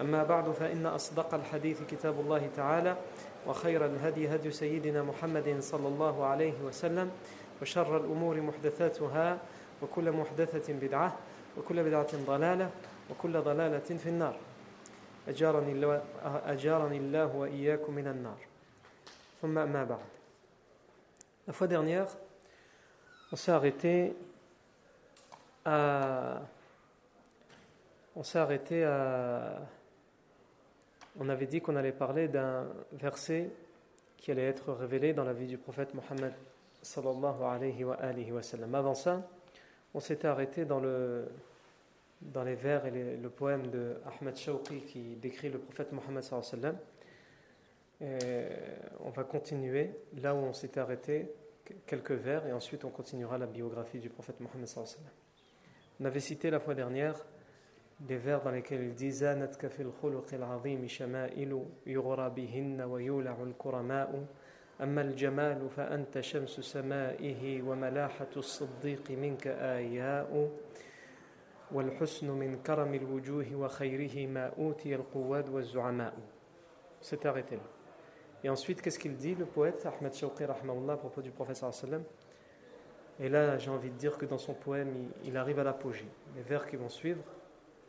أما بعد فإن أصدق الحديث كتاب الله تعالى وخير الهدي هدي سيدنا محمد صلى الله عليه وسلم وشر الأمور محدثاتها وكل محدثة بدعة وكل بدعة ضلالة وكل ضلالة في النار. أجارني الله, أجارني الله وإياكم من النار. ثم أما بعد. La fois dernière, on s'est arrêté à on s'est arrêté à on avait dit qu'on allait parler d'un verset qui allait être révélé dans la vie du prophète Mohammed. Avant ça, on s'était arrêté dans, le, dans les vers et le poème de Ahmed Shawqi qui décrit le prophète Mohammed on va continuer là où on s'était arrêté, quelques vers, et ensuite on continuera la biographie du prophète Mohammed. On avait cité la fois dernière des vers dans lesquels il dit أما الجمال فأنت شمس سمائه وملاحة الصديق منك آياء والحسن من كرم الوجوه وخيره ما أوتي القواد والزعماء C'est arrêté là. Et ensuite, qu'est-ce qu'il dit, le poète Ahmed Shawqi, rahmaullah, à propos du prophète sallam Et là, j'ai envie de dire que dans son poème, il, il arrive à l'apogée. Les vers qui vont suivre,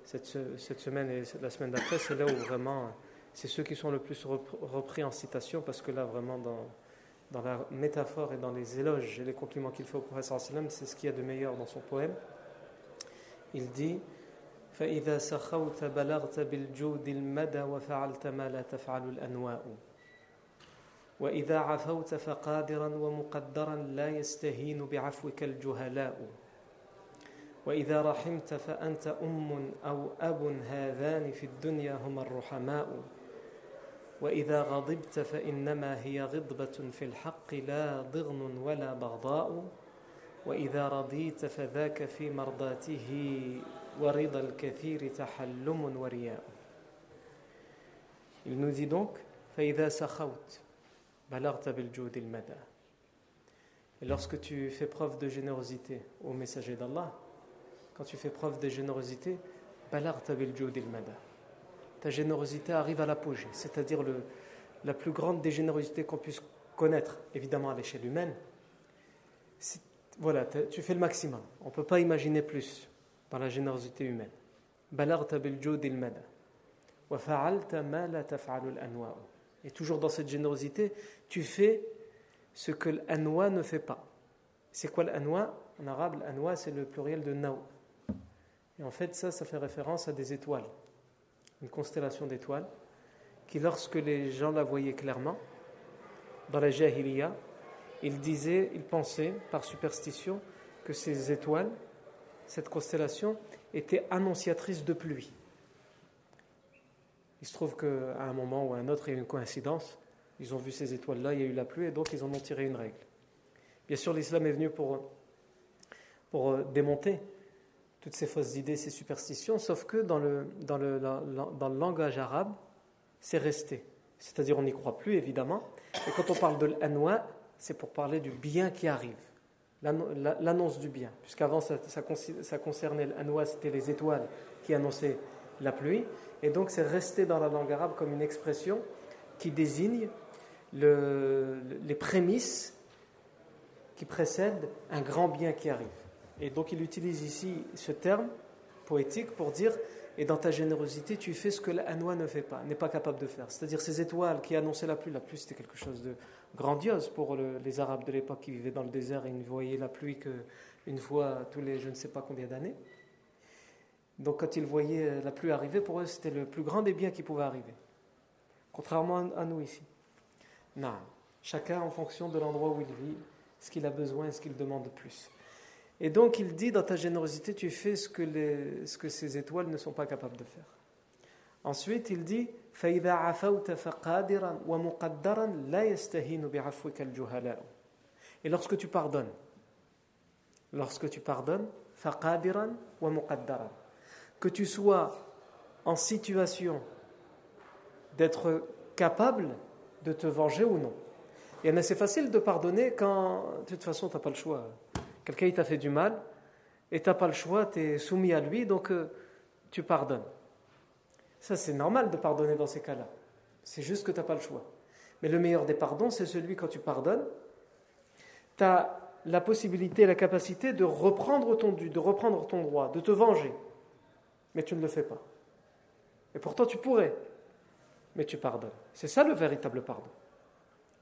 cette, cette, semaine et la semaine d'après, c'est là où vraiment, c'est ceux qui sont le plus repris en citation, parce que là, vraiment, dans, dans la métaphore et dans les éloges et les compliments qu'il fait au professeur sallam, c'est ce qu'il y a de meilleur dans son poème. Il dit فإذا سخوت بلغت بالجود المدى وفعلت ما لا تفعل الأنواء وإذا عفوت فقادرا ومقدرا لا يستهين بعفوك الجهلاء وإذا رحمت فأنت أم أو أب هذان في الدنيا هما الرحماء. وإذا غضبت فإنما هي غضبة في الحق لا ضغن ولا بغضاء. وإذا رضيت فذاك في مرضاته ورضا الكثير تحلم ورياء. Il nous dit donc فإذا سخوت بلغت بالجود المدى. Et lorsque tu fais preuve de générosité au messager d'Allah, quand tu fais preuve de générosité, ta générosité arrive à l'apogée, c'est-à-dire la plus grande des générosités qu'on puisse connaître, évidemment à l'échelle humaine. Voilà, tu fais le maximum. On ne peut pas imaginer plus dans la générosité humaine. Et toujours dans cette générosité, tu fais ce que l'anwa ne fait pas. C'est quoi l'anwa? En arabe, l'anwa c'est le pluriel de naou. Et en fait, ça, ça fait référence à des étoiles, une constellation d'étoiles, qui, lorsque les gens la voyaient clairement, dans la Jahiliya, ils disaient, ils pensaient, par superstition, que ces étoiles, cette constellation, était annonciatrice de pluie. Il se trouve qu'à un moment ou à un autre, il y a eu une coïncidence. Ils ont vu ces étoiles-là, il y a eu la pluie, et donc ils en ont tiré une règle. Bien sûr, l'islam est venu pour, pour démonter toutes ces fausses idées, ces superstitions, sauf que dans le, dans le, dans le langage arabe, c'est resté. C'est-à-dire, on n'y croit plus, évidemment. Et quand on parle de l'anwa, c'est pour parler du bien qui arrive, l'annonce du bien. Puisqu'avant, ça, ça, ça concernait l'anwa, c'était les étoiles qui annonçaient la pluie. Et donc, c'est resté dans la langue arabe comme une expression qui désigne le, les prémices qui précèdent un grand bien qui arrive. Et donc il utilise ici ce terme poétique pour dire Et dans ta générosité, tu fais ce que l'anwa ne fait pas, n'est pas capable de faire. C'est-à-dire ces étoiles qui annonçaient la pluie. La pluie, c'était quelque chose de grandiose pour les Arabes de l'époque qui vivaient dans le désert et ne voyaient la pluie qu'une fois tous les je ne sais pas combien d'années. Donc quand ils voyaient la pluie arriver, pour eux, c'était le plus grand des biens qui pouvait arriver. Contrairement à nous ici. Non. Chacun en fonction de l'endroit où il vit, ce qu'il a besoin, ce qu'il demande de plus. Et donc il dit dans ta générosité, tu fais ce que, ce que ces étoiles ne sont pas capables de faire. Ensuite il dit Et lorsque tu pardonnes, lorsque tu pardonnes, que tu sois en situation d'être capable de te venger ou non. Et c'est facile de pardonner quand, de toute façon, tu n'as pas le choix. Quelqu'un t'a fait du mal et tu n'as pas le choix, tu es soumis à lui, donc euh, tu pardonnes. Ça, c'est normal de pardonner dans ces cas-là. C'est juste que tu n'as pas le choix. Mais le meilleur des pardons, c'est celui quand tu pardonnes, tu as la possibilité, la capacité de reprendre ton dû, de reprendre ton droit, de te venger. Mais tu ne le fais pas. Et pourtant, tu pourrais. Mais tu pardonnes. C'est ça le véritable pardon.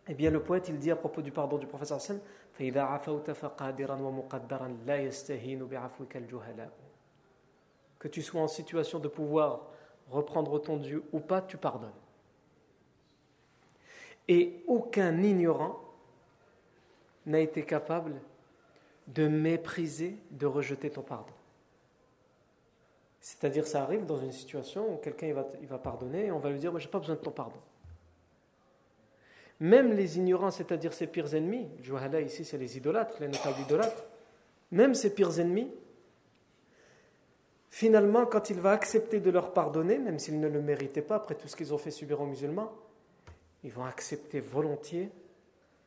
Eh bien, le poète, il dit à propos du pardon du professeur Hassan que tu sois en situation de pouvoir reprendre ton Dieu ou pas, tu pardonnes. Et aucun ignorant n'a été capable de mépriser, de rejeter ton pardon. C'est-à-dire, ça arrive dans une situation où quelqu'un il va, il va pardonner et on va lui dire Moi, je n'ai pas besoin de ton pardon. Même les ignorants, c'est-à-dire ses pires ennemis, Juhala ici c'est les idolâtres, les notables idolâtres, même ses pires ennemis, finalement, quand il va accepter de leur pardonner, même s'ils ne le méritaient pas après tout ce qu'ils ont fait subir aux musulmans, ils vont accepter volontiers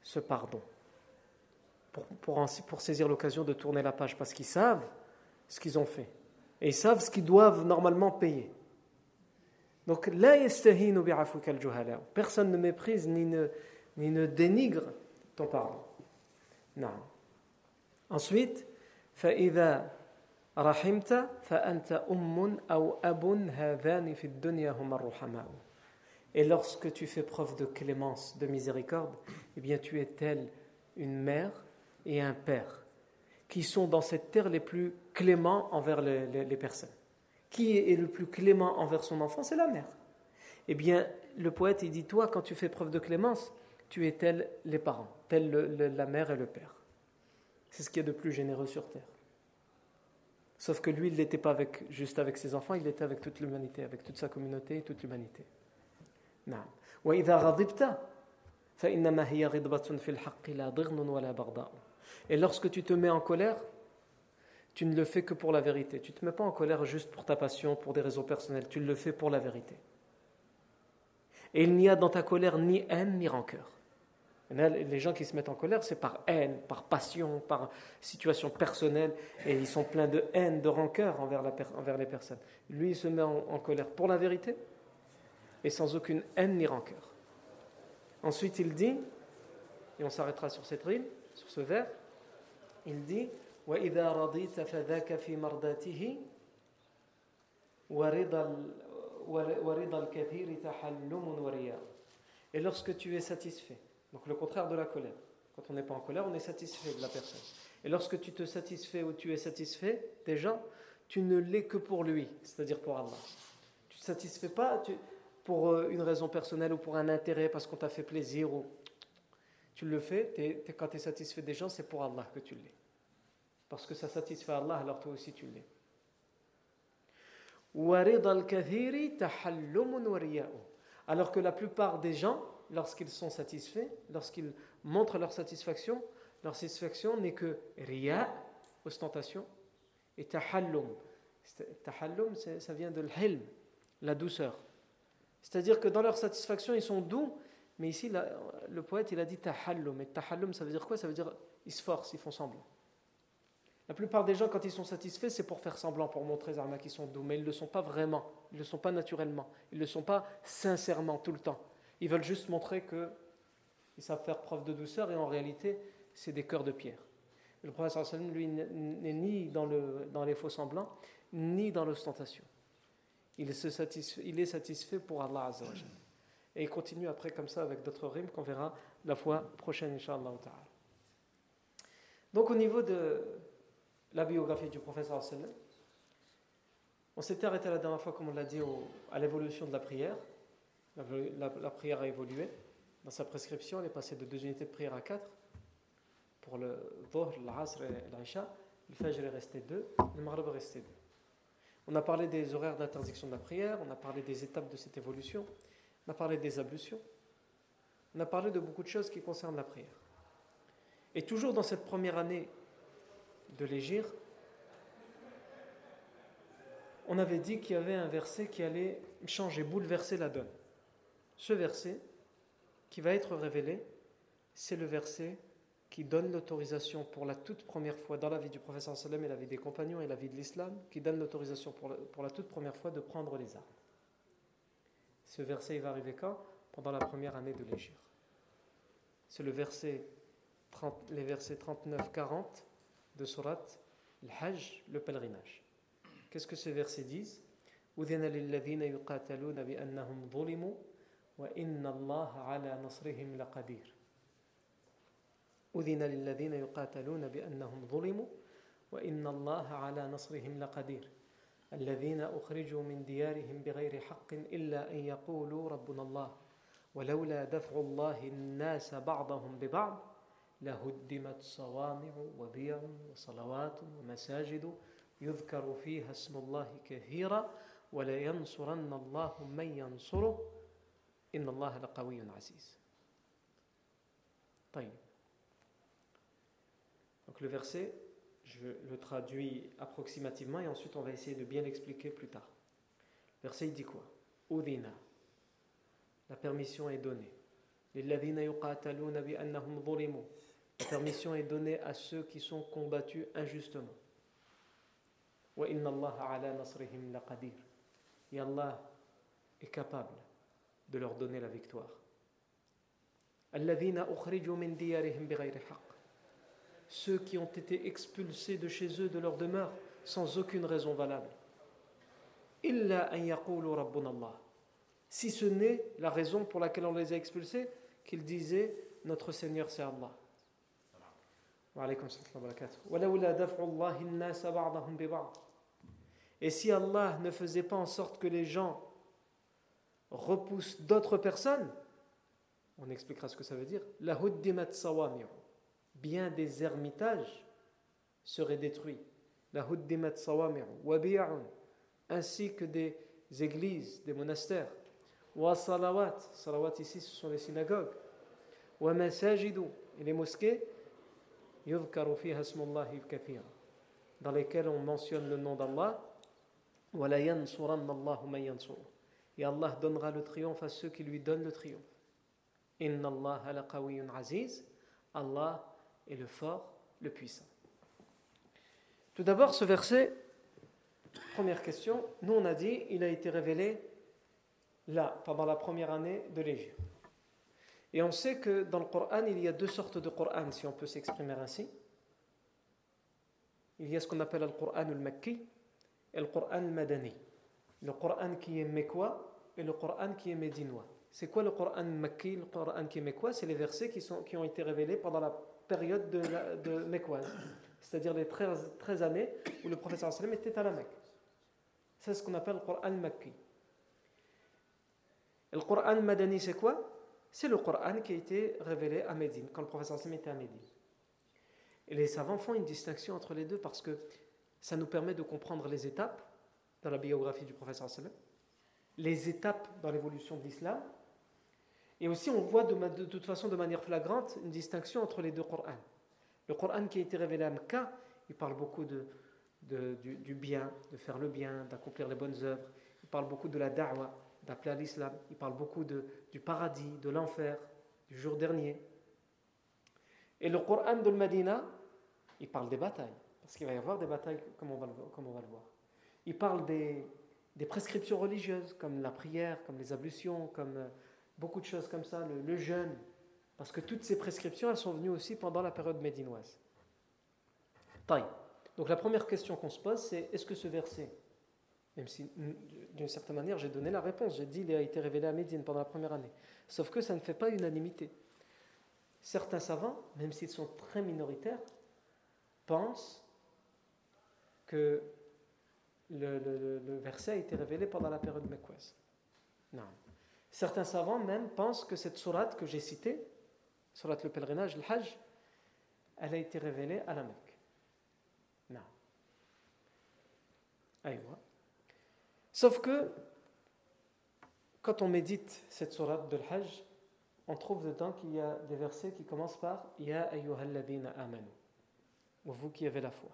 ce pardon. Pour, pour, pour saisir l'occasion de tourner la page, parce qu'ils savent ce qu'ils ont fait. Et ils savent ce qu'ils doivent normalement payer. Donc, personne ne méprise ni ne, ni ne dénigre ton pardon. Non. Ensuite, فإذا رحمت فأنت أم أو أب هذان في الدنيا هما الرحماء. Et lorsque tu fais preuve de clémence, de miséricorde, eh bien tu es tel une mère et un père qui sont dans cette terre les plus cléments envers les, les, les personnes. Qui est le plus clément envers son enfant C'est la mère. Eh bien, le poète, il dit, toi, quand tu fais preuve de clémence, tu es tel les parents, tel la mère et le père. C'est ce qui est de plus généreux sur terre. Sauf que lui, il n'était pas juste avec ses enfants, il était avec toute l'humanité, avec toute sa communauté et toute l'humanité. Et lorsque tu te mets en colère, tu ne le fais que pour la vérité. Tu ne te mets pas en colère juste pour ta passion, pour des raisons personnelles. Tu le fais pour la vérité. Et il n'y a dans ta colère ni haine ni rancœur. Les gens qui se mettent en colère, c'est par haine, par passion, par situation personnelle, et ils sont pleins de haine, de rancœur envers, les personnes. Lui, il se met en, en, colère pour la vérité, et sans aucune haine ni rancœur. Ensuite, il dit, et on s'arrêtera sur cette rime, sur ce vers, il dit وإذا رضيت فذاك في مرضاته ورضا ورضا الكثير تحلم ورياء Et lorsque tu es satisfait, donc le contraire de la colère. Quand on n'est pas en colère, on est satisfait de la personne. Et lorsque tu te satisfais ou tu es satisfait des gens, tu ne l'es que pour lui, c'est-à-dire pour Allah. Tu ne te satisfais pas tu, pour euh, une raison personnelle ou pour un intérêt parce qu'on t'a fait plaisir. Ou, tu le fais, es, es, quand tu es satisfait des gens, c'est pour Allah que tu l'es. Parce que ça satisfait Allah, alors toi aussi tu l'es. Alors que la plupart des gens, lorsqu'ils sont satisfaits, lorsqu'ils montrent leur satisfaction, leur satisfaction n'est que riya, ostentation, et tahallum. Tahallum, ça vient de l'hilm, la douceur. C'est-à-dire que dans leur satisfaction, ils sont doux, mais ici, le poète, il a dit tahallum. Et tahallum, ça veut dire quoi? Ça veut dire ils se forcent, ils font semblant. La plupart des gens, quand ils sont satisfaits, c'est pour faire semblant, pour montrer qu'ils sont doux, mais ils ne le sont pas vraiment, ils ne le sont pas naturellement, ils ne le sont pas sincèrement tout le temps. Ils veulent juste montrer qu'ils savent faire preuve de douceur et en réalité, c'est des cœurs de pierre. Le prophète, lui, n'est ni dans, le, dans les faux semblants, ni dans l'ostentation. Il, est satisfait pour Allah. Et il continue après comme ça avec d'autres rimes qu'on verra la fois prochaine, Inch'Allah. Donc au niveau de la biographie du professeur sallam, on s'était arrêté la dernière fois, comme on l'a dit, à l'évolution de la prière. La, prière a évolué. Dans sa prescription, elle est passée de deux unités de prière à quatre. Pour le Dhuhr, l'Asr et l'Aisha, le Fajr est resté deux, le Maghrib est resté deux. On a parlé des horaires d'interdiction de la prière, on a parlé des étapes de cette évolution, on a parlé des ablutions, on a parlé de beaucoup de choses qui concernent la prière. Et toujours dans cette première année de l'Égir, on avait dit qu'il y avait un verset qui allait changer, bouleverser la donne. Ce verset qui va être révélé, c'est le verset qui donne l'autorisation pour la toute première fois dans la vie du professeur sallam et la vie des compagnons et la vie de l'islam, qui donne l'autorisation pour, pour, la toute première fois de prendre les armes. Ce verset il va arriver quand? Pendant la première année de l'Égir. C'est le verset les versets 39-40 de Surat Al-Hajj, le pèlerinage. Qu'est-ce que على نصرهم لقدير أذن للذين يقاتلون بأنهم ظلموا وإن الله على نصرهم لقدير الذين أخرجوا من ديارهم بغير حق إلا أن يقولوا ربنا الله ولولا دفع الله الناس بعضهم ببعض لهدمت صوامع وبيع وصلوات ومساجد يذكر فيها اسم الله كثيرا ولينصرن الله من ينصره إن الله لقوي عزيز طيب Donc le verset, je le traduis approximativement et ensuite on va essayer de bien l'expliquer plus tard. Le verset il dit quoi Udina. La permission est donnée. للذين يقاتلون بأنهم ظلموا permission est donnée à ceux qui sont combattus injustement. Et Allah est capable de leur donner la victoire. Ceux qui ont été expulsés de chez eux, de leur demeure, sans aucune raison valable. Si ce n'est la raison pour laquelle on les a expulsés, qu'ils disaient Notre Seigneur c'est Allah. Et si Allah ne faisait pas en sorte que les gens repoussent d'autres personnes, on expliquera ce que ça veut dire, la bien des ermitages seraient détruits. La ainsi que des églises, des monastères. Wa salawat, salawat ici ce sont les synagogues. Wa masajidu, et les mosquées dans lesquels on mentionne le nom d'Allah. et Allah donnera le triomphe à ceux qui lui donnent le triomphe. Allah est le fort, le puissant. Tout d'abord ce verset première question. Nous on a dit il a été révélé là pendant la première année de l'Égypte et on sait que dans le Coran, il y a deux sortes de Coran, si on peut s'exprimer ainsi. Il y a ce qu'on appelle le Coran al-Makki et le Coran al-Madani. Le Coran qui est mekwa et le Coran qui est médinois. C'est quoi le Coran Makki, le Coran qui est mekwa? C'est les versets qui, sont, qui ont été révélés pendant la période de, de c'est-à-dire les 13, 13, années où le professeur sallam était à la Mecque. C'est ce qu'on appelle le Coran Makki. Et le Coran Madani, c'est quoi? C'est le Coran qui a été révélé à Médine, quand le professeur Sam était à Médine. Et les savants font une distinction entre les deux parce que ça nous permet de comprendre les étapes dans la biographie du professeur Sallam, les étapes dans l'évolution de l'islam, et aussi on voit de, toute façon de manière flagrante une distinction entre les deux Corans. Le Coran qui a été révélé à Mecca, il parle beaucoup de, du, du, bien, de faire le bien, d'accomplir les bonnes œuvres, il parle beaucoup de la da'wah, d'appeler à l'islam. Il parle beaucoup de, du paradis, de l'enfer, du jour dernier. Et le Coran de Medina, il parle des batailles, parce qu'il va y avoir des batailles comme on va le, le voir. Il parle des, des, prescriptions religieuses, comme la prière, comme les ablutions, comme euh, beaucoup de choses comme ça, le, jeûne, parce que toutes ces prescriptions, elles sont venues aussi pendant la période médinoise. Donc la première question qu'on se pose, c'est est-ce que ce verset même si d'une certaine manière, j'ai donné la réponse. J'ai dit il a été révélé à Médine pendant la première année. Sauf que ça ne fait pas unanimité. Certains savants, même s'ils sont très minoritaires, pensent que le, verset a été révélé pendant la période mécoise. Non. Certains savants même pensent que cette sourate que j'ai citée, sourate le pèlerinage, le Hajj, elle a été révélée à la Mecque. Non. Aïwa. Sauf que, quand on médite cette sourate de l'Hajj, on trouve dedans qu'il y a des versets qui commencent par Ya ayyuhalladina amanu, ou vous qui avez la foi.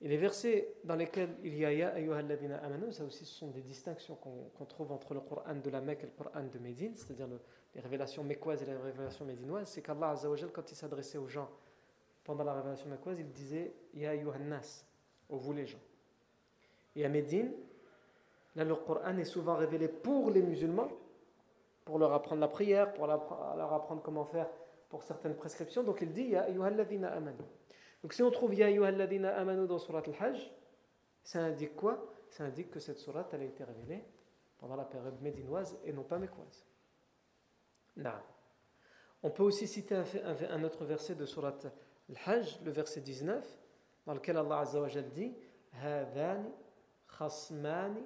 Et les versets dans lesquels il y a Ya ayyuhalladina amanu, ça aussi ce sont des distinctions qu'on trouve entre le Coran de la Mecque et le Coran de Médine, c'est-à-dire les révélations mécoises et les révélations médinoises, c'est qu'Allah Azzawajal, quand il s'adressait aux gens pendant la révélation mécoise, il disait Ya ayyuhannas, ô vous les gens. Et à Médine, là le Coran est souvent révélé pour les musulmans, pour leur apprendre la prière, pour leur apprendre comment faire pour certaines prescriptions. Donc il dit Ya ayyuhalladina amanu. Donc si on trouve Ya ayyuhalladina amanu dans Surat al-Hajj, ça indique quoi? Ça indique que cette surat a été révélée pendant la période médinoise et non pas mécoise. Non. On peut aussi citer un, autre verset de Surat al-Hajj, le verset 19, dans lequel Allah Azza wa dit Hadani khasmani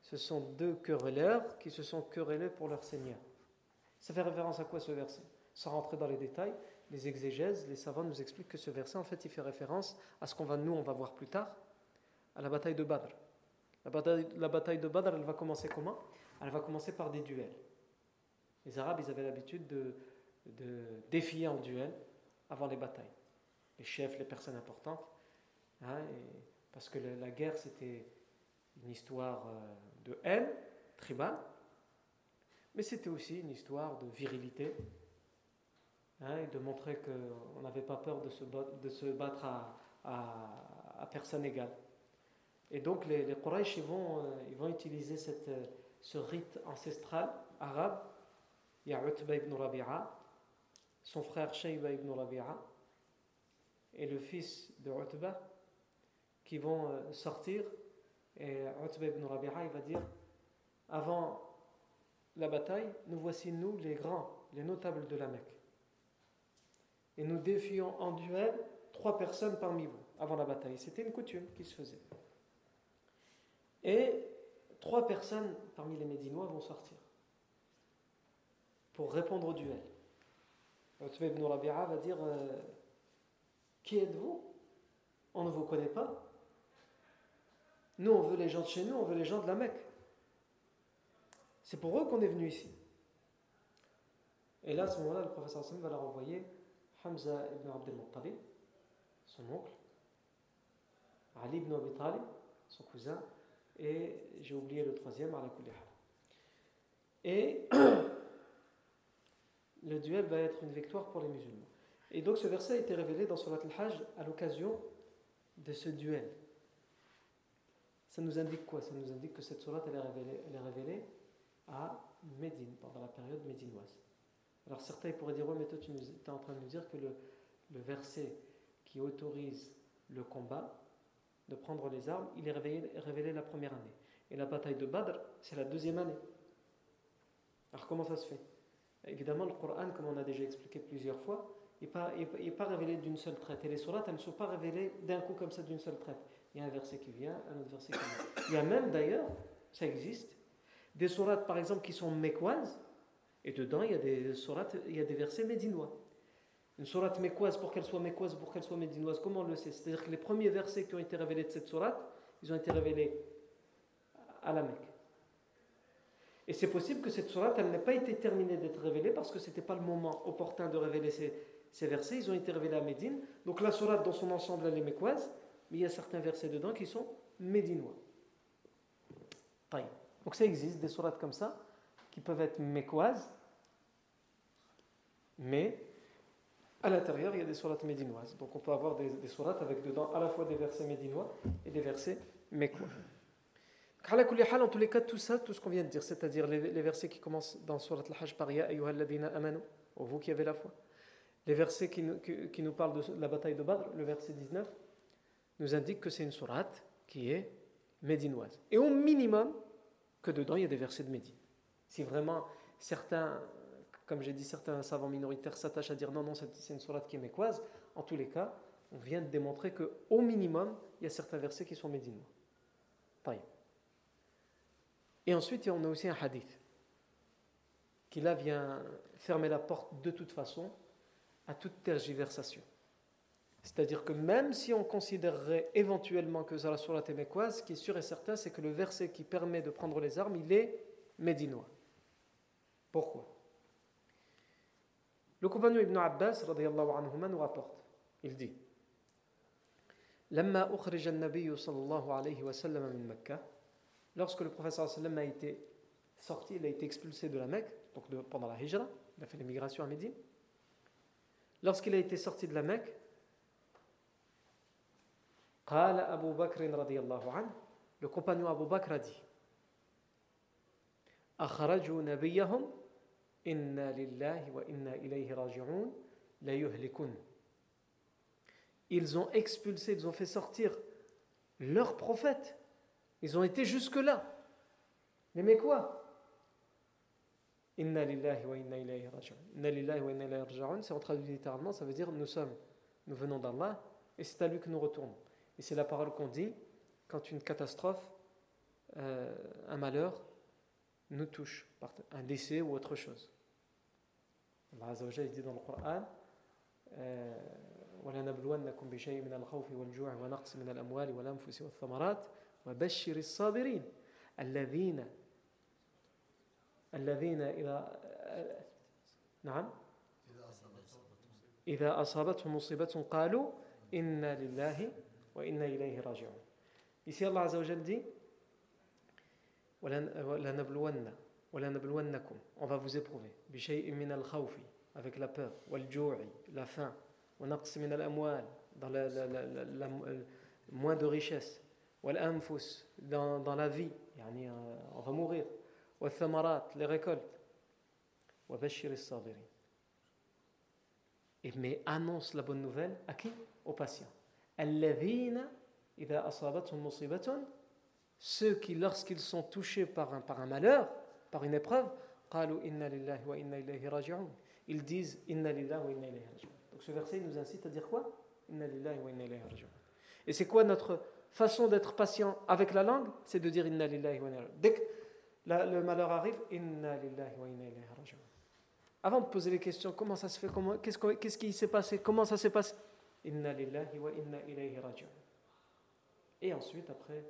ce sont deux querelleurs qui se sont querellés pour leur Seigneur. Ça fait référence à quoi ce verset? Sans rentrer dans les détails, les exégèses, les savants nous expliquent que ce verset, en fait, il fait référence à ce qu'on va, nous, on va voir plus tard, à la bataille de Badr. La bataille, de Badr, elle va commencer comment? Elle va commencer par des duels. Les Arabes, ils avaient l'habitude de, de, défier en duel avant les batailles. Les chefs, les personnes importantes. Hein, parce que la, guerre, c'était une histoire euh, de haine tribale, mais c'était aussi une histoire de virilité hein, et de montrer qu'on n'avait pas peur de se, battre à, personne égale. Et donc les, Quraysh ils vont, euh, utiliser euh, ce rite ancestral arabe. Il y a ibn Rabi'a, son frère Shayba ibn Rabi'a et le fils de Utba qui vont euh, sortir et Utba ibn Rabi'a, va dire Avant la bataille, nous voici, nous, les grands, les notables de la Mecque. Et nous défions en duel trois personnes parmi vous, avant la bataille. C'était une coutume qui se faisait. Et trois personnes parmi les Médinois vont sortir pour répondre au duel. Utba ibn Rabi'a va dire euh, Qui êtes-vous? On ne vous connaît pas nous, on veut les gens de chez nous, on veut les gens de la Mecque. C'est pour eux qu'on est venu ici. Et là, à ce moment-là, le professeur Hassan va leur envoyer Hamza ibn Abdel Muttalib, son oncle, Ali ibn Abi Talib, son cousin, et j'ai oublié le troisième, Ala Et le duel va être une victoire pour les musulmans. Et donc ce verset a été révélé dans Surat al-Hajj à l'occasion de ce duel. Ça nous indique quoi? Ça nous indique que cette sourate, elle est révélée, à Médine, pendant la période médinoise. Alors certains pourraient dire, ouais, mais toi tu es en train de nous dire que le, verset qui autorise le combat, de prendre les armes, il est révélé, la première année. Et la bataille de Badr, c'est la deuxième année. Alors comment ça se fait? Évidemment, le Coran, comme on a déjà expliqué plusieurs fois, n'est pas, pas, révélé d'une seule traite. Et les sourates, elles ne sont pas révélées d'un coup comme ça d'une seule traite il y a un verset qui vient, un autre verset qui vient. Il y a même d'ailleurs, ça existe, des sourates par exemple qui sont mécoises, et dedans il y a des sourates, il y a des versets médinois. Une sourate mécoise, pour qu'elle soit mécoise, pour qu'elle soit médinoise, comment on le sait? C'est-à-dire que les premiers versets qui ont été révélés de cette sourate, ils ont été révélés à la Mecque. Et c'est possible que cette sourate, elle n'ait pas été terminée d'être révélée parce que ce n'était pas le moment opportun de révéler ces, ces, versets. Ils ont été révélés à Médine. Donc la sourate dans son ensemble, elle est mécoise mais il y a certains versets dedans qui sont médinois. Donc ça existe, des sourates comme ça, qui peuvent être mécoises, mais à l'intérieur, il y a des sourates médinoises. Donc on peut avoir des, des sourates avec dedans à la fois des versets médinois et des versets mécois. En tous les cas, tout ça, tout ce qu'on vient de dire, c'est-à-dire les, versets qui commencent dans Surat al-Hajj par Ya amanu, vous qui avez la foi. Les versets qui nous, qui, qui nous parlent de la bataille de Badr, le verset 19, nous indique que c'est une sourate qui est médinoise. Et au minimum, que dedans, il y a des versets de Médine. Si vraiment certains, comme j'ai dit, certains savants minoritaires s'attachent à dire non, non, c'est une sourate qui est mécoise, en tous les cas, on vient de démontrer qu'au minimum, il y a certains versets qui sont médinois. Et ensuite, on a aussi un hadith qui là vient fermer la porte de toute façon à toute tergiversation. C'est-à-dire que même si on considérerait éventuellement que la sourate est ce qui est sûr et certain, c'est que le verset qui permet de prendre les armes, il est médinois. Pourquoi? Le compagnon Ibn Abbas anhuma, nous rapporte. Il dit lorsque le professeur sallam a été sorti, il a été expulsé de la Mecque, donc pendant la Hijra, il a fait l'émigration à Médine. Lorsqu'il a été sorti de la Mecque, le compagnon Abu Bakr a dit Ils ont expulsé, ils ont fait sortir leur prophète. Ils ont été jusque-là. Mais mais quoi? Inna lillahi wa inna ilayhi raji'un. Inna lillahi wa inna ilayhi raji'un, c'est en traduit littéralement, ça veut dire nous sommes, nous venons d'Allah et c'est à lui que nous retournons. Et c'est la parole qu'on dit quand une catastrophe, euh, un malheur nous touche, un décès ou autre chose. Allah Azza wa dit dans le Coran ولنبلونكم بشيء من الخوف والجوع ونقص من الأموال والأنفس والثمرات وبشر الصابرين الذين الذين إذا نعم إذا أصابتهم مصيبة قالوا إنا لله Ici, Allah Azzawajal dit On va vous éprouver. Avec la peur, la faim, dans la, la, la, euh, moins de richesse, dans, dans la vie, euh, on va mourir, les récoltes. Et mais annonce la bonne nouvelle à qui? Aux patients. Allavina ida asabatum musibatun ceux qui, lorsqu'ils sont touchés par un, par un malheur, par une épreuve, ils disent Inna lillahi wa inna ilayhi raji'un. Donc ce verset nous incite à dire quoi? Inna lillahi wa inna ilayhi raji'un. Et c'est quoi notre façon d'être patient avec la langue? C'est de dire Inna lillahi wa inna ilayhi Dès que la, le malheur arrive, Inna lillahi wa inna ilayhi raji'un. Avant de poser les questions, comment ça se fait? Qu'est-ce qu qu qui s'est passé? Comment ça s'est passé? Inna lillahi wa inna ilayhi raji'un. Et ensuite, après,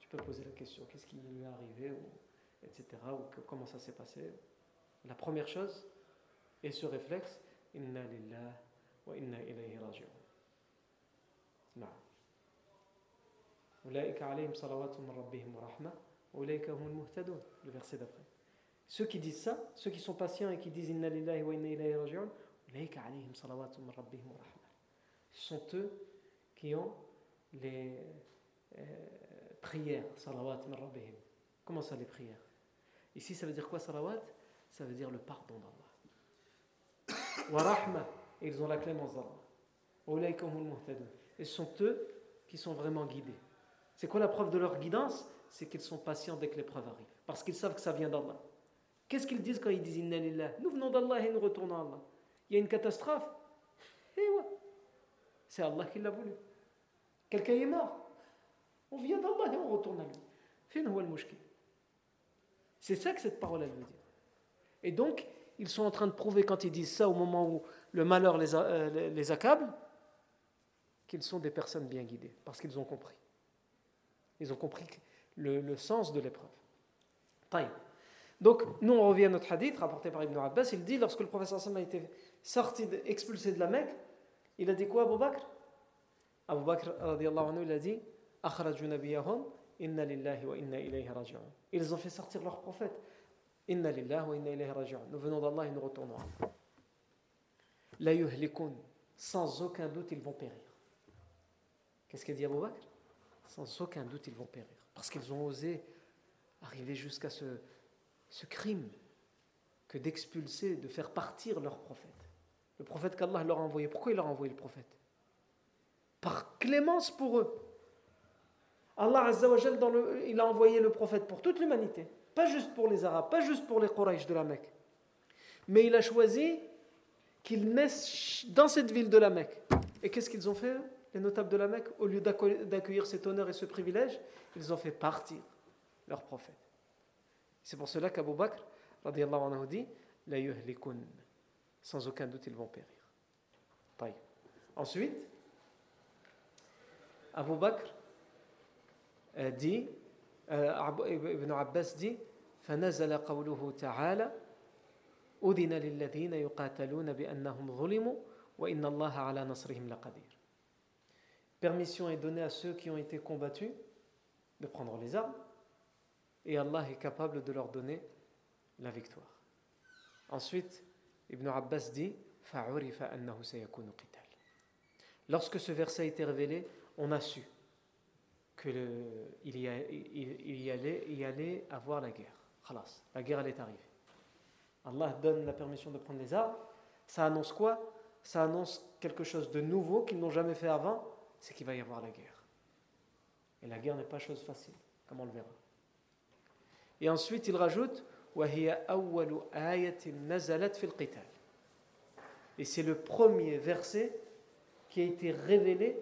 tu peux poser la question qu'est-ce qui lui est arrivé, ou, etc., ou comment ça s'est passé. La première chose est ce réflexe Inna lillah wa inna ilayhi raji'un. Le verset d'après. Ceux qui disent ça, ceux qui sont patients et qui disent Inna lillahi wa inna ilayhi raji'un, ce sont eux qui ont les euh, prières, salawat rabbihim. Comment ça les prières? Ici ça veut dire quoi salawat? Ça veut dire le pardon d'Allah. Wa rahma, ils ont la clémence d'Allah. Et ce sont eux qui sont vraiment guidés. C'est quoi la preuve de leur guidance? C'est qu'ils sont patients dès que l'épreuve arrive. Parce qu'ils savent que ça vient d'Allah. Qu'est-ce qu'ils disent quand ils disent Inna Nous venons d'Allah et nous retournons à Allah. Il y a une catastrophe. Et ouais. C'est Allah qui l'a voulu. Quelqu'un est mort. On vient d'Allah et on retourne à lui. C'est ça que cette parole elle veut dire. Et donc, ils sont en train de prouver quand ils disent ça au moment où le malheur les, euh, les accable, qu'ils sont des personnes bien guidées, parce qu'ils ont compris. Ils ont compris le, le sens de l'épreuve. Donc, nous on revient à notre hadith rapporté par Ibn Abbas. Il dit lorsque le professeur Sam a été sorti, expulsé de la Mecque, il a dit quoi Abu Bakr? Abu Bakr, anhu, il a dit ils ont fait sortir leur prophète. Inna lillahi wa inna ilayhi. Nous venons d'Allah et nous retournons. Sans aucun doute, ils vont périr. Qu'est-ce qu'a dit Abu Bakr? Sans aucun doute, ils vont périr. Parce qu'ils ont osé arriver jusqu'à ce, ce crime que d'expulser, de faire partir leur prophète. Le prophète qu'Allah leur a envoyé. Pourquoi il leur a envoyé le prophète? Par clémence pour eux Allah Azzawajal, il a envoyé le prophète pour toute l'humanité, pas juste pour les Arabes, pas juste pour les Quraysh de la Mecque. Mais il a choisi qu'ils naissent dans cette ville de la Mecque. Et qu'est-ce qu'ils ont fait, les notables de la Mecque Au lieu d'accueillir cet honneur et ce privilège, ils ont fait partir leur prophète. C'est pour cela qu'Abu Bakr, anhu, dit La yuhlikun Sans aucun doute, ils vont périr. Ensuite, Abu Bakr dit, Ibn Abbas dit, فنزل قوله تعالى أذن للذين يقاتلون بأنهم ظلموا وإن الله على نصرهم لقدير Permission est donnée à ceux qui ont été combattus de prendre les armes et Allah est capable de leur donner la victoire. Ensuite, Ibn Abbas dit Lorsque ce verset a été révélé, on a su qu'il y, y, allait, y avoir la guerre. Khalas, la guerre elle est arrivée. Allah donne la permission de prendre les armes. Ça annonce quoi? Ça annonce quelque chose de nouveau qu'ils n'ont jamais fait avant, c'est qu'il va y avoir la guerre. Et la guerre n'est pas chose facile, comme on le verra. Et ensuite, il rajoute et c'est le premier verset qui a été révélé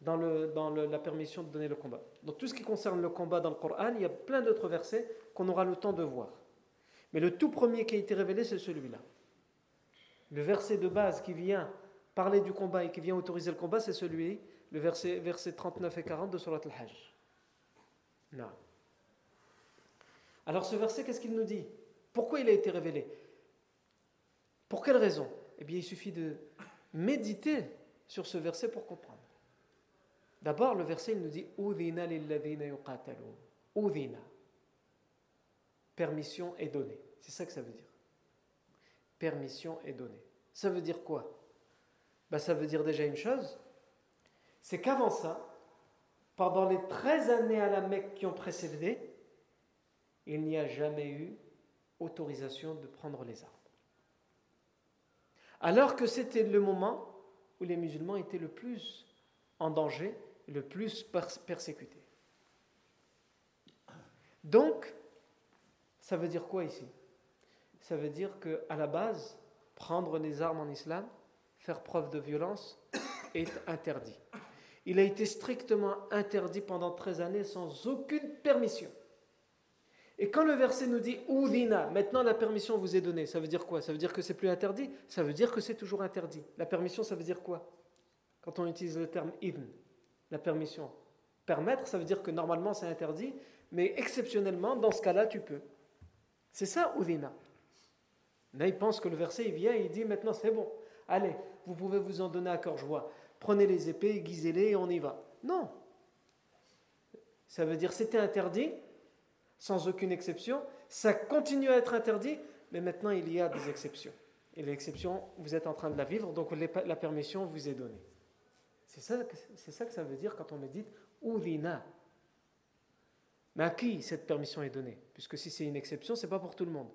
dans, la permission de donner le combat. Donc tout ce qui concerne le combat dans le Coran, il y a plein d'autres versets qu'on aura le temps de voir. Mais le tout premier qui a été révélé, c'est celui-là. Le verset de base qui vient parler du combat et qui vient autoriser le combat, c'est celui, le verset, verset 39 et 40 de Surat al-Hajj. Non. Alors ce verset, qu'est-ce qu'il nous dit? Pourquoi il a été révélé? Pour quelle raison? Eh bien, il suffit de méditer sur ce verset pour comprendre. D'abord, le verset, il nous dit Udina. Permission est donnée. C'est ça que ça veut dire. Permission est donnée. Ça veut dire quoi? Ben, Ça veut dire déjà une chose c'est qu'avant ça, pendant les 13 années à la Mecque qui ont précédé, il n'y a jamais eu autorisation de prendre les armes. Alors que c'était le moment où les musulmans étaient le plus en danger, le plus persécutés. Donc, ça veut dire quoi ici? Ça veut dire que à la base, prendre les armes en islam, faire preuve de violence, est interdit. Il a été strictement interdit pendant 13 années sans aucune permission. Et quand le verset nous dit Oudina, maintenant la permission vous est donnée, ça veut dire quoi? Ça veut dire que c'est plus interdit? Ça veut dire que c'est toujours interdit. La permission, ça veut dire quoi? Quand on utilise le terme ibn, la permission. Permettre, ça veut dire que normalement c'est interdit, mais exceptionnellement, dans ce cas-là, tu peux. C'est ça Oudina. Là, il pense que le verset, il vient et il dit maintenant c'est bon. Allez, vous pouvez vous en donner à cœur joie. Prenez les épées, aiguisez-les et on y va. Non. Ça veut dire c'était interdit, sans aucune exception. Ça continue à être interdit, mais maintenant il y a des exceptions. Et l'exception, vous êtes en train de la vivre, donc la permission vous est donnée. C'est ça, que ça veut dire quand on médite Oudina. Mais à qui cette permission est donnée? Puisque si c'est une exception, ce n'est pas pour tout le monde.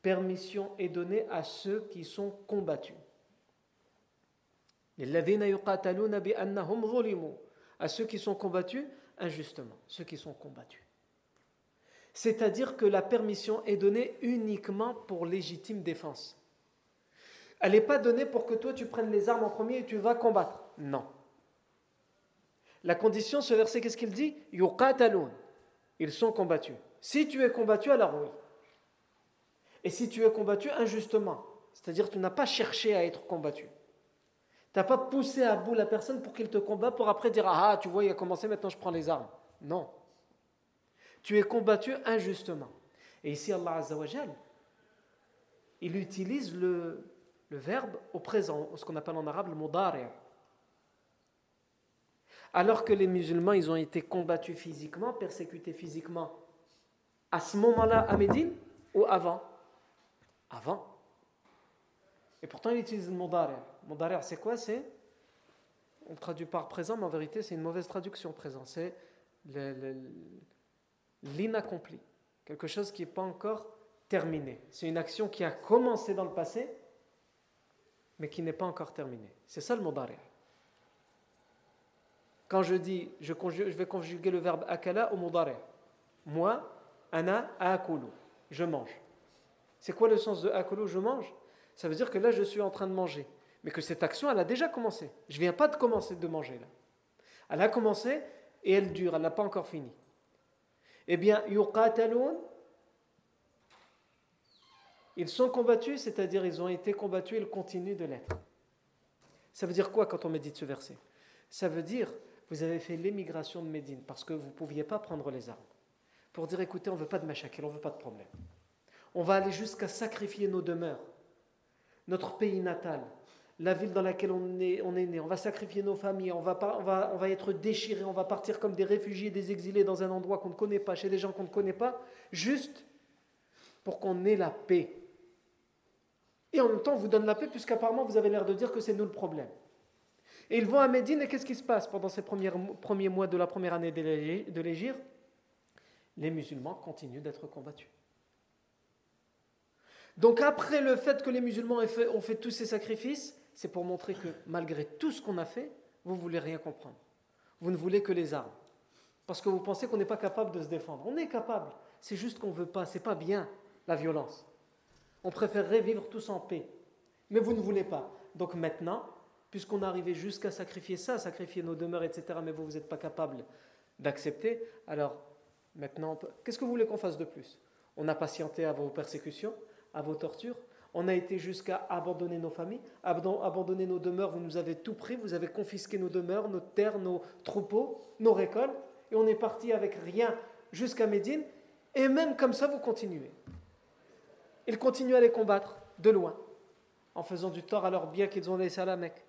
Permission est donnée à ceux qui sont combattus à ceux qui sont combattus injustement, ceux qui sont combattus. C'est-à-dire que la permission est donnée uniquement pour légitime défense. Elle n'est pas donnée pour que toi tu prennes les armes en premier et tu vas combattre. Non. La condition, ce verset, qu'est-ce qu'il dit? Ils sont combattus. Si tu es combattu, alors oui. Et si tu es combattu injustement, c'est-à-dire tu n'as pas cherché à être combattu, tu n'as pas poussé à bout la personne pour qu'il te combat pour après dire Ah, tu vois, il a commencé, maintenant je prends les armes. Non. Tu es combattu injustement. Et ici, Allah Azzawajal, il utilise le, le verbe au présent, ce qu'on appelle en arabe le mudari'. Alors que les musulmans, ils ont été combattus physiquement, persécutés physiquement, à ce moment-là à Médine ou avant? Avant. Et pourtant, il utilise le mudari'. Mudari' c'est quoi? C'est on traduit par présent, mais en vérité, c'est une mauvaise traduction présent. C'est l'inaccompli. Quelque chose qui n'est pas encore terminé. C'est une action qui a commencé dans le passé, mais qui n'est pas encore terminée. C'est ça le mudari'. Quand je dis, je, vais conjuguer le verbe akala au mudare. Moi, ana akulu, je mange. C'est quoi le sens de akulu, je mange Ça veut dire que là, je suis en train de manger. Mais que cette action, elle a déjà commencé. Je ne viens pas de commencer de manger là. Elle a commencé et elle dure, elle n'a pas encore fini. Eh bien, yuqatalun, ils sont combattus, c'est-à-dire ils ont été combattus, ils continuent de l'être. Ça veut dire quoi quand on médite ce verset? Ça veut dire, vous avez fait l'émigration de Médine parce que vous ne pouviez pas prendre les armes. Pour dire, écoutez, on ne veut pas de machakil, on ne veut pas de problème. On va aller jusqu'à sacrifier nos demeures, notre pays natal, la ville dans laquelle on est, on est né. On va sacrifier nos familles, on va, on, va, on va être déchirés, on va partir comme des réfugiés, des exilés dans un endroit qu'on ne connaît pas, chez des gens qu'on ne connaît pas, juste pour qu'on ait la paix. Et en même temps, on vous donne la paix, puisqu'apparemment, vous avez l'air de dire que c'est nous le problème. Et ils vont à Médine, et qu'est-ce qui se passe pendant ces premiers, premiers mois de la première année de l'Égir Les musulmans continuent d'être combattus. Donc après le fait que les musulmans ont fait, tous ces sacrifices, c'est pour montrer que malgré tout ce qu'on a fait, vous ne voulez rien comprendre. Vous ne voulez que les armes. Parce que vous pensez qu'on n'est pas capable de se défendre. On est capable. C'est juste qu'on ne veut pas. C'est pas bien la violence. On préférerait vivre tous en paix. Mais vous ne voulez pas. Donc maintenant, puisqu'on est arrivé jusqu'à sacrifier ça, sacrifier nos demeures, etc., mais vous, vous n'êtes pas capable d'accepter, alors maintenant, qu'est-ce que vous voulez qu'on fasse de plus? On a patienté à vos persécutions, à vos tortures, on a été jusqu'à abandonner nos familles, abandonner nos demeures, vous nous avez tout pris, vous avez confisqué nos demeures, nos terres, nos troupeaux, nos récoltes, et on est parti avec rien jusqu'à Médine, et même comme ça, vous continuez. Ils continuent à les combattre de loin, en faisant du tort à leurs biens qu'ils ont laissés à la Mecque,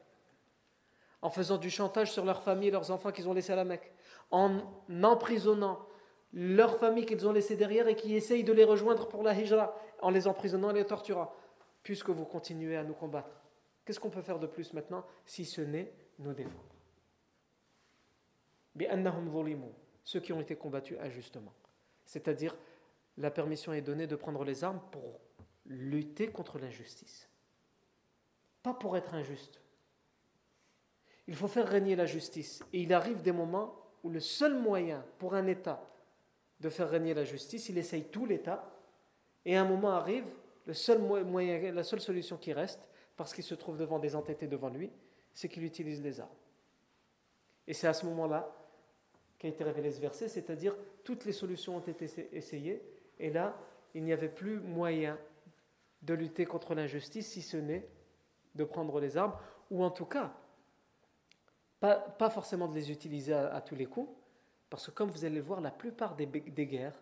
en faisant du chantage sur leurs familles et leurs enfants qu'ils ont laissés à la Mecque, en emprisonnant leurs familles qu'ils ont laissées derrière et qui essayent de les rejoindre pour la hijra, en les emprisonnant et les torturant, puisque vous continuez à nous combattre. Qu'est-ce qu'on peut faire de plus maintenant si ce n'est nous défendre? Ceux qui ont été combattus injustement. C'est-à-dire la permission est donnée de prendre les armes pour lutter contre l'injustice. Pas pour être injuste. Il faut faire régner la justice. Et il arrive des moments où le seul moyen pour un État de faire régner la justice, il essaye tout l'État. Et un moment arrive, la seule solution qui reste, parce qu'il se trouve devant des entêtés devant lui, c'est qu'il utilise les armes. Et c'est à ce moment-là qu'a été révélé ce verset, c'est-à-dire toutes les solutions ont été essayées, et là, il n'y avait plus moyen de lutter contre l'injustice si ce n'est de prendre les armes, ou en tout cas, pas, forcément de les utiliser à, tous les coups, parce que comme vous allez le voir, la plupart des guerres,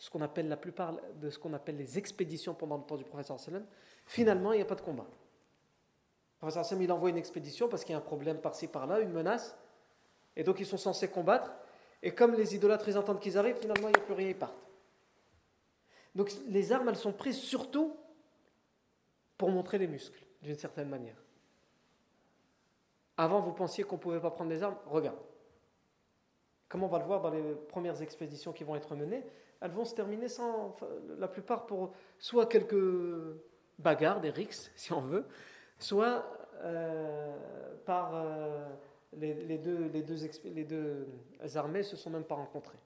ce qu'on appelle la plupart de ce qu'on appelle les expéditions pendant le temps du professeur sallam, finalement, il n'y a pas de combat. Le professeur sallam, il envoie une expédition parce qu'il y a un problème par-ci par-là, une menace, et donc ils sont censés combattre, et comme les idolâtres ils entendent qu'ils arrivent, finalement, il n'y a plus rien, ils partent. Donc les armes, elles sont prises surtout pour montrer les muscles, d'une certaine manière. Avant, vous pensiez qu'on ne pouvait pas prendre les armes Regarde. Comme on va le voir dans les premières expéditions qui vont être menées, elles vont se terminer sans, la plupart pour soit quelques bagarres, des rixes, si on veut, soit euh, par euh, les, deux, les, deux, les deux armées se sont même pas rencontrées.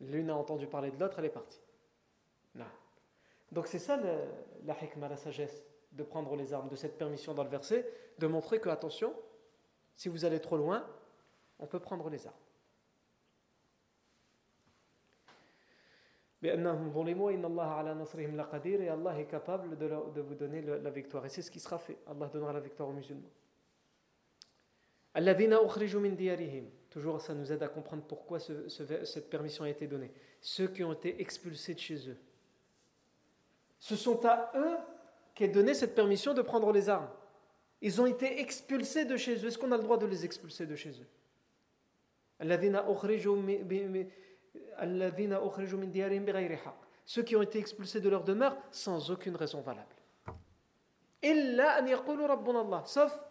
L'une a entendu parler de l'autre, elle est partie. Non. Donc c'est ça la hikmah, la sagesse de prendre les armes, de cette permission dans le verset, de montrer que, attention, si vous allez trop loin, on peut prendre les armes. Et Allah est capable de, vous donner la victoire. Et c'est ce qui sera fait. Allah donnera la victoire aux musulmans. Toujours, ça nous aide à comprendre pourquoi ce, cette permission a été donnée. Ceux qui ont été expulsés de chez eux. Ce sont à eux qu'est donnée cette permission de prendre les armes. Ils ont été expulsés de chez eux. Est-ce qu'on a le droit de les expulser de chez eux? Ceux qui ont été expulsés de leur demeure sans aucune raison valable. Sauf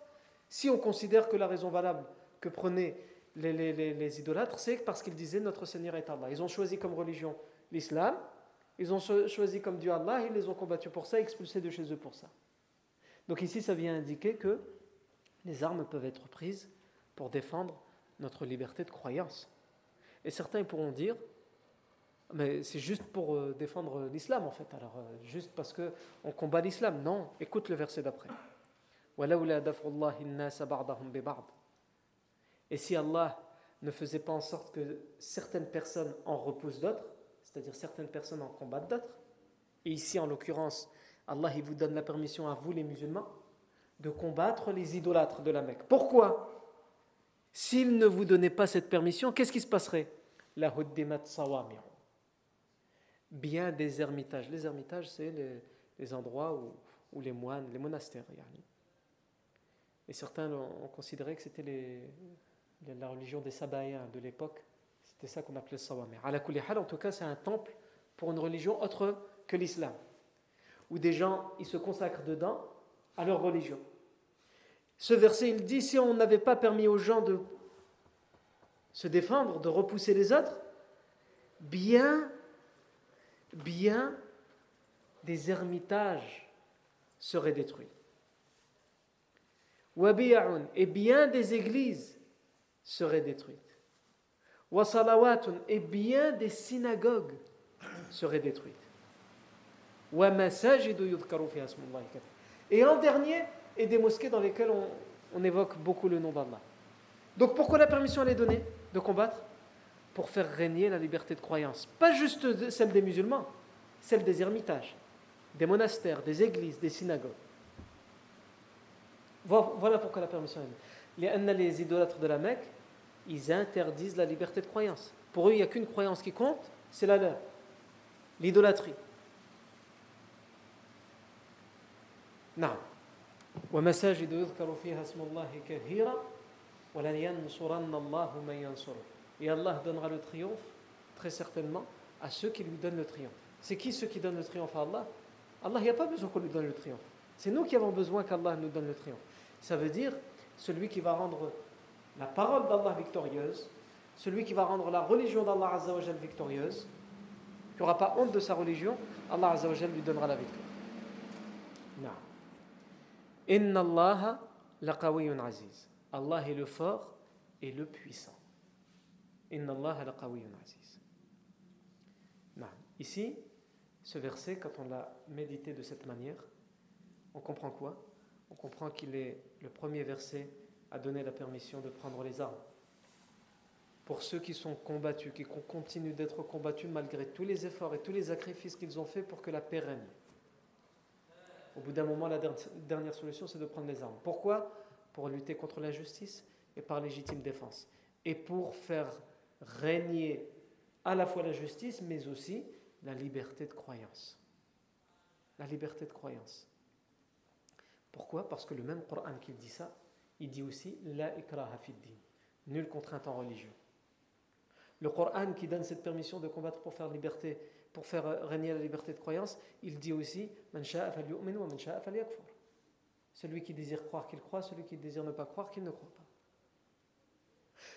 si on considère que la raison valable que prenaient les, idolâtres, c'est parce qu'ils disaient notre Seigneur est Allah. Ils ont choisi comme religion l'islam, ils ont choisi comme Dieu Allah, ils les ont combattus pour ça, expulsés de chez eux pour ça. Donc ici, ça vient indiquer que les armes peuvent être prises pour défendre notre liberté de croyance. Et certains pourront dire, mais c'est juste pour euh, défendre l'islam en fait, alors euh, juste parce qu'on combat l'islam. Non, écoute le verset d'après. Et si Allah ne faisait pas en sorte que certaines personnes en repoussent d'autres, c'est-à-dire certaines personnes en combattent d'autres, et ici en l'occurrence, Allah il vous donne la permission à vous les musulmans de combattre les idolâtres de la Mecque. Pourquoi? S'il ne vous donnait pas cette permission, qu'est-ce qui se passerait? La Bien des ermitages. Les ermitages, c'est les, endroits où, les moines, les monastères. Et certains ont considéré que c'était la religion des Sabaïens de l'époque. C'était ça qu'on appelait le Sawamir. En tout cas, c'est un temple pour une religion autre que l'islam. Où des gens, ils se consacrent dedans à leur religion. Ce verset, il dit, si on n'avait pas permis aux gens de se défendre, de repousser les autres, bien, bien des ermitages seraient détruits. Et bien des églises seraient détruites. Et bien des synagogues seraient détruites. Et en dernier, et des mosquées dans lesquelles on, évoque beaucoup le nom d'Allah. Donc pourquoi la permission elle est donnée de combattre? Pour faire régner la liberté de croyance. Pas juste celle des musulmans, celle des ermitages, des monastères, des églises, des synagogues. Voilà pourquoi la permission est donnée. Les idolâtres de la Mecque, ils interdisent la liberté de croyance. Pour eux, il n'y a qu'une croyance qui compte, c'est la leur, l'idolâtrie. Non. Et Allah donnera le triomphe, très certainement, à ceux qui lui donnent le triomphe. C'est qui ceux qui donnent le triomphe à Allah? Allah, il n'y a pas besoin qu'on lui donne le triomphe. C'est nous qui avons besoin qu'Allah nous donne le triomphe. Ça veut dire celui qui va rendre la parole d'Allah victorieuse, celui qui va rendre la religion d'Allah Azzawajal victorieuse, qui n'aura pas honte de sa religion, Allah Azzawajal lui donnera la victoire. Non. Inna Allah laqawiyyun aziz. Allah est le fort et le puissant. Inna Allah laqawiyyun aziz. Ici, ce verset, quand on l'a médité de cette manière, on comprend quoi? On comprend qu'il est le premier verset a donné la permission de prendre les armes. Pour ceux qui sont combattus, qui continuent d'être combattus malgré tous les efforts et tous les sacrifices qu'ils ont faits pour que la paix règne. Au bout d'un moment, la dernière solution, c'est de prendre les armes. Pourquoi? Pour lutter contre l'injustice et par légitime défense. Et pour faire régner à la fois la justice, mais aussi la liberté de croyance. La liberté de croyance. Pourquoi? Parce que le même Coran qui dit ça, il dit aussi La ikraha din, nulle contrainte en religion. Le Coran qui donne cette permission de combattre pour faire liberté, pour faire régner la liberté de croyance, il dit aussi Celui qui désire croire qu'il croit, celui qui désire ne pas croire qu'il ne croit pas.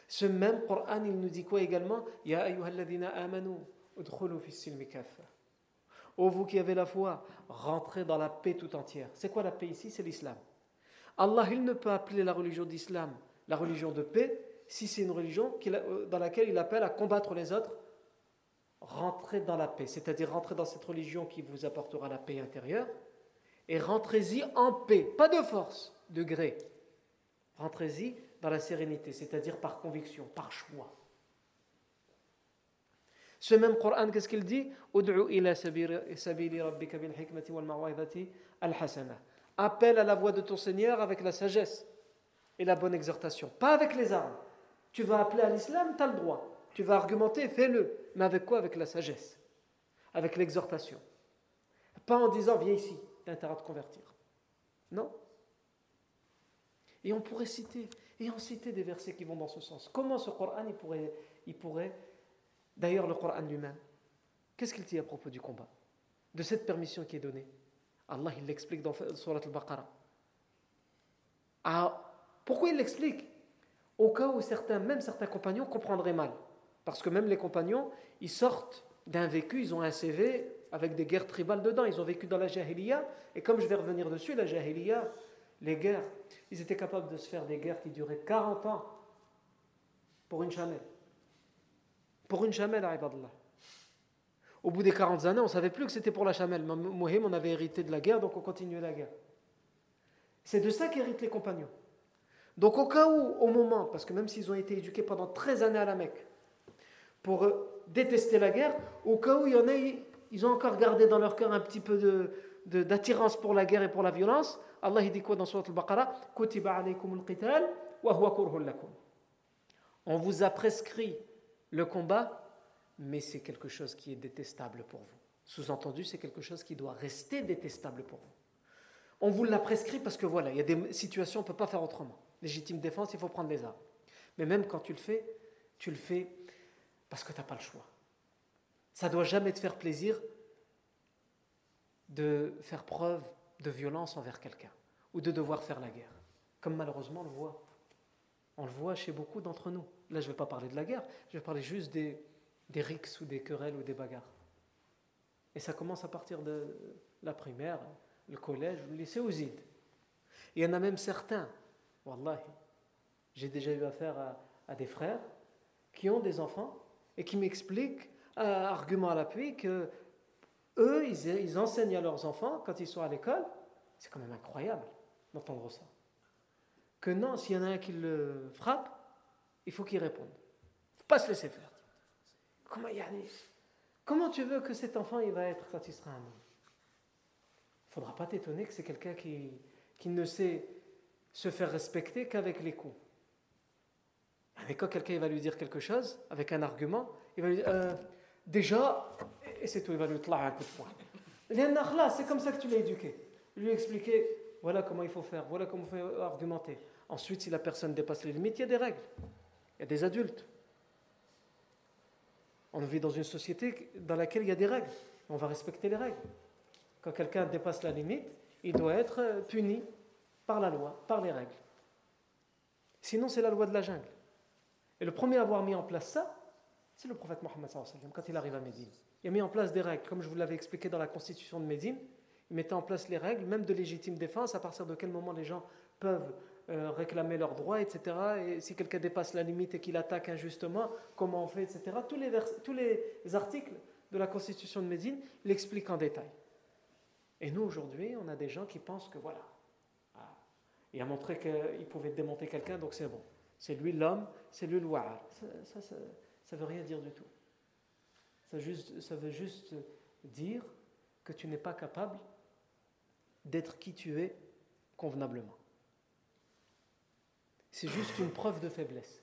Ce même Coran, il nous dit quoi également? Ya Ô vous qui avez la foi, rentrez dans la paix tout entière. C'est quoi la paix ici? C'est l'islam. Allah, il ne peut appeler la religion d'islam la religion de paix si c'est une religion euh, dans laquelle il appelle à combattre les autres. Rentrez dans la paix, c'est-à-dire rentrez dans cette religion qui vous apportera la paix intérieure et rentrez-y en paix, pas de force, de gré. Rentrez-y dans la sérénité, c'est-à-dire par conviction, par choix. Ce même Coran, qu'est-ce qu'il dit? Appelle à la voix de ton Seigneur avec la sagesse et la bonne exhortation, pas avec les armes. Tu vas appeler à l'islam, tu as le droit. Tu vas argumenter, fais-le. Mais avec quoi? Avec la sagesse, avec l'exhortation. Pas en disant, viens ici, tu as intérêt à te convertir. Non. Et on pourrait citer, et en citer des versets qui vont dans ce sens. Comment ce Coran, il pourrait, il pourrait d'ailleurs le Coran lui-même, qu'est-ce qu'il dit à propos du combat? De cette permission qui est donnée Allah, il l'explique dans Surat al-Baqarah. Ah, pourquoi il l'explique? Au cas où certains, même certains compagnons comprendraient mal. Parce que même les compagnons, ils sortent d'un vécu, ils ont un CV avec des guerres tribales dedans. Ils ont vécu dans la Jahiliya. Et comme je vais revenir dessus, la Jahiliya, les guerres, ils étaient capables de se faire des guerres qui duraient 40 ans. pour une chamelle. Pour une chamelle, Ibadallah. Au bout des 40 années, on ne savait plus que c'était pour la chamelle. Mohim, on avait hérité de la guerre, donc on continuait la guerre. C'est de ça qu'héritent les compagnons. Donc au cas où, au moment, parce que même s'ils ont été éduqués pendant 13 années à la Mecque, pour euh, détester la guerre, au cas où il y en a, ils ont encore gardé dans leur cœur un petit peu d'attirance pour la guerre et pour la violence, Allah dit quoi dans Surat al-Baqarah? On vous a prescrit le combat, mais c'est quelque chose qui est détestable pour vous. Sous-entendu, c'est quelque chose qui doit rester détestable pour vous. On vous l'a prescrit parce que voilà, il y a des situations, on ne peut pas faire autrement. Légitime défense, il faut prendre les armes. Mais même quand tu le fais, tu le fais parce que tu n'as pas le choix. Ça ne doit jamais te faire plaisir de faire preuve de violence envers quelqu'un ou de devoir faire la guerre, comme malheureusement on le voit. On le voit chez beaucoup d'entre nous. Là, je ne vais pas parler de la guerre, je vais parler juste des, des rixes ou des querelles ou des bagarres. Et ça commence à partir de la primaire, le collège, le lycée aux Il y en a même certains, wallahi, j'ai déjà eu affaire à, des frères qui ont des enfants et qui m'expliquent, argument à l'appui, que eux, ils, enseignent à leurs enfants quand ils sont à l'école. C'est quand même incroyable d'entendre ça. Que non, s'il y en a un qui le frappe, il faut qu'il réponde. Il ne faut pas se laisser faire. Comment, comment tu veux que cet enfant il va être quand il sera un homme? Ne faudra pas t'étonner que c'est quelqu'un qui ne sait se faire respecter qu'avec les coups. Mais quand quelqu'un va lui dire quelque chose, avec un argument, il va lui dire euh, Déjà, et c'est tout, il va lui dire un coup de poing. C'est comme ça que tu l'as éduqué. Lui expliquer voilà comment il faut faire, voilà comment il faut argumenter. Ensuite, si la personne dépasse les limites, il y a des règles. Il y a des adultes. On vit dans une société dans laquelle il y a des règles. On va respecter les règles. Quand quelqu'un dépasse la limite, il doit être puni par la loi, par les règles. Sinon, c'est la loi de la jungle. Et le premier à avoir mis en place ça, c'est le prophète Mohammed quand il arrive à Médine. Il a mis en place des règles, comme je vous l'avais expliqué dans la constitution de Médine. Il mettait en place les règles, même de légitime défense, à partir de quel moment les gens peuvent euh, réclamer leurs droits, etc. Et si quelqu'un dépasse la limite et qu'il attaque injustement, comment on fait, etc. Tous les, tous les articles de la constitution de Médine l'expliquent en détail. Et nous, aujourd'hui, on a des gens qui pensent que voilà, ah, il a montré qu'il pouvait démonter quelqu'un, donc c'est bon. C'est lui l'homme, c'est lui le. Ça, ça, ça, veut rien dire du tout. Ça, juste, ça veut juste dire que tu n'es pas capable d'être qui tu es convenablement. C'est juste une preuve de faiblesse.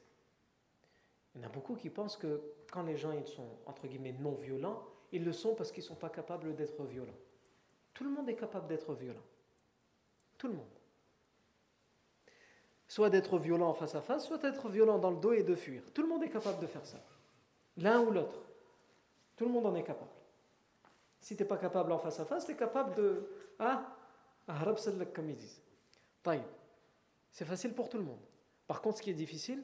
Il y en a beaucoup qui pensent que quand les gens ils sont entre guillemets non violents, ils le sont parce qu'ils ne sont pas capables d'être violents. Tout le monde est capable d'être violent. Tout le monde. Soit d'être violent face à face, soit d'être violent dans le dos et de fuir. Tout le monde est capable de faire ça. L'un ou l'autre. Tout le monde en est capable. Si tu n'es pas capable en face à face, tu es capable de. Ah, comme ils disent. C'est facile pour tout le monde. Par contre, ce qui est difficile,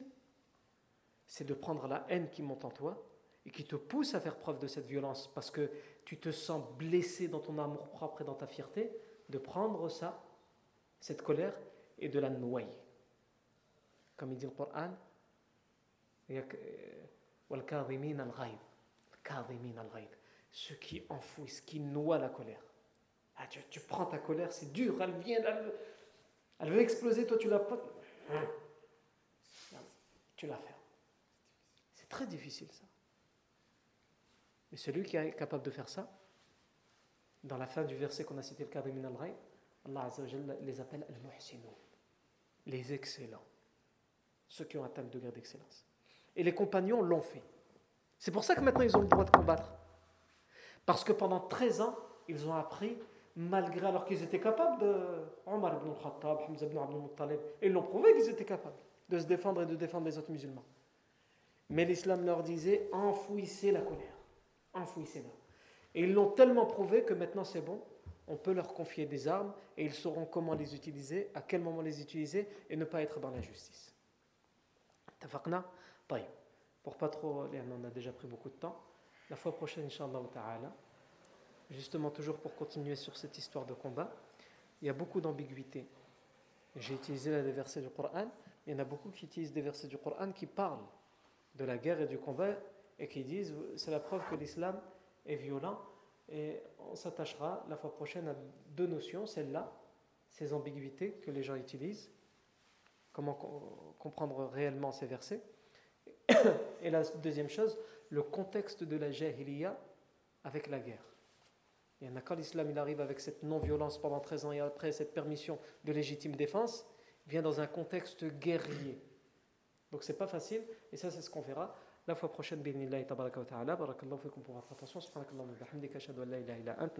c'est de prendre la haine qui monte en toi et qui te pousse à faire preuve de cette violence parce que tu te sens blessé dans ton amour propre et dans ta fierté, de prendre ça, cette colère, et de la noyer. Comme il dit le Coran, ceux qui enfouissent, qui noient la colère. Ah, tu, prends ta colère, c'est dur, elle vient, elle, veut exploser, toi tu la pas. Tu la fermes. C'est très difficile ça. Mais celui qui est capable de faire ça, dans la fin du verset qu'on a cité, le Karim al Allah les appelle al les excellents, ceux qui ont atteint le degré d'excellence. Et les compagnons l'ont fait. C'est pour ça que maintenant ils ont le droit de combattre. Parce que pendant 13 ans, ils ont appris, malgré alors qu'ils étaient capables de. Omar ibn al-Khattab, Hamza ibn Abdul Muttalib, ils l'ont prouvé qu'ils étaient capables de se défendre et de défendre les autres musulmans. Mais l'islam leur disait enfouissez la colère enfouissez-la. Et ils l'ont tellement prouvé que maintenant c'est bon, on peut leur confier des armes et ils sauront comment les utiliser, à quel moment les utiliser et ne pas être dans l'injustice. Tafaqna Pour pas trop, on a déjà pris beaucoup de temps. La fois prochaine, Inch'Allah ta'ala, justement toujours pour continuer sur cette histoire de combat, il y a beaucoup d'ambiguïté. J'ai utilisé les versets du Coran, il y en a beaucoup qui utilisent des versets du Coran qui parlent de la guerre et du combat et qui disent c'est la preuve que l'islam est violent et on s'attachera la fois prochaine à deux notions, celle-là, ces ambiguïtés que les gens utilisent, comment comprendre réellement ces versets, et la deuxième chose, le contexte de la jahiliya avec la guerre. Et quand l'islam il arrive avec cette non-violence pendant 13 ans et après cette permission de légitime défense, vient dans un contexte guerrier. Donc c'est pas facile, et ça c'est ce qu'on verra la fois prochaine. Binillahi tabaraka wa ta'ala. Barakallahu fikum attention. Subhanakallahu wa la ilaha illa ant.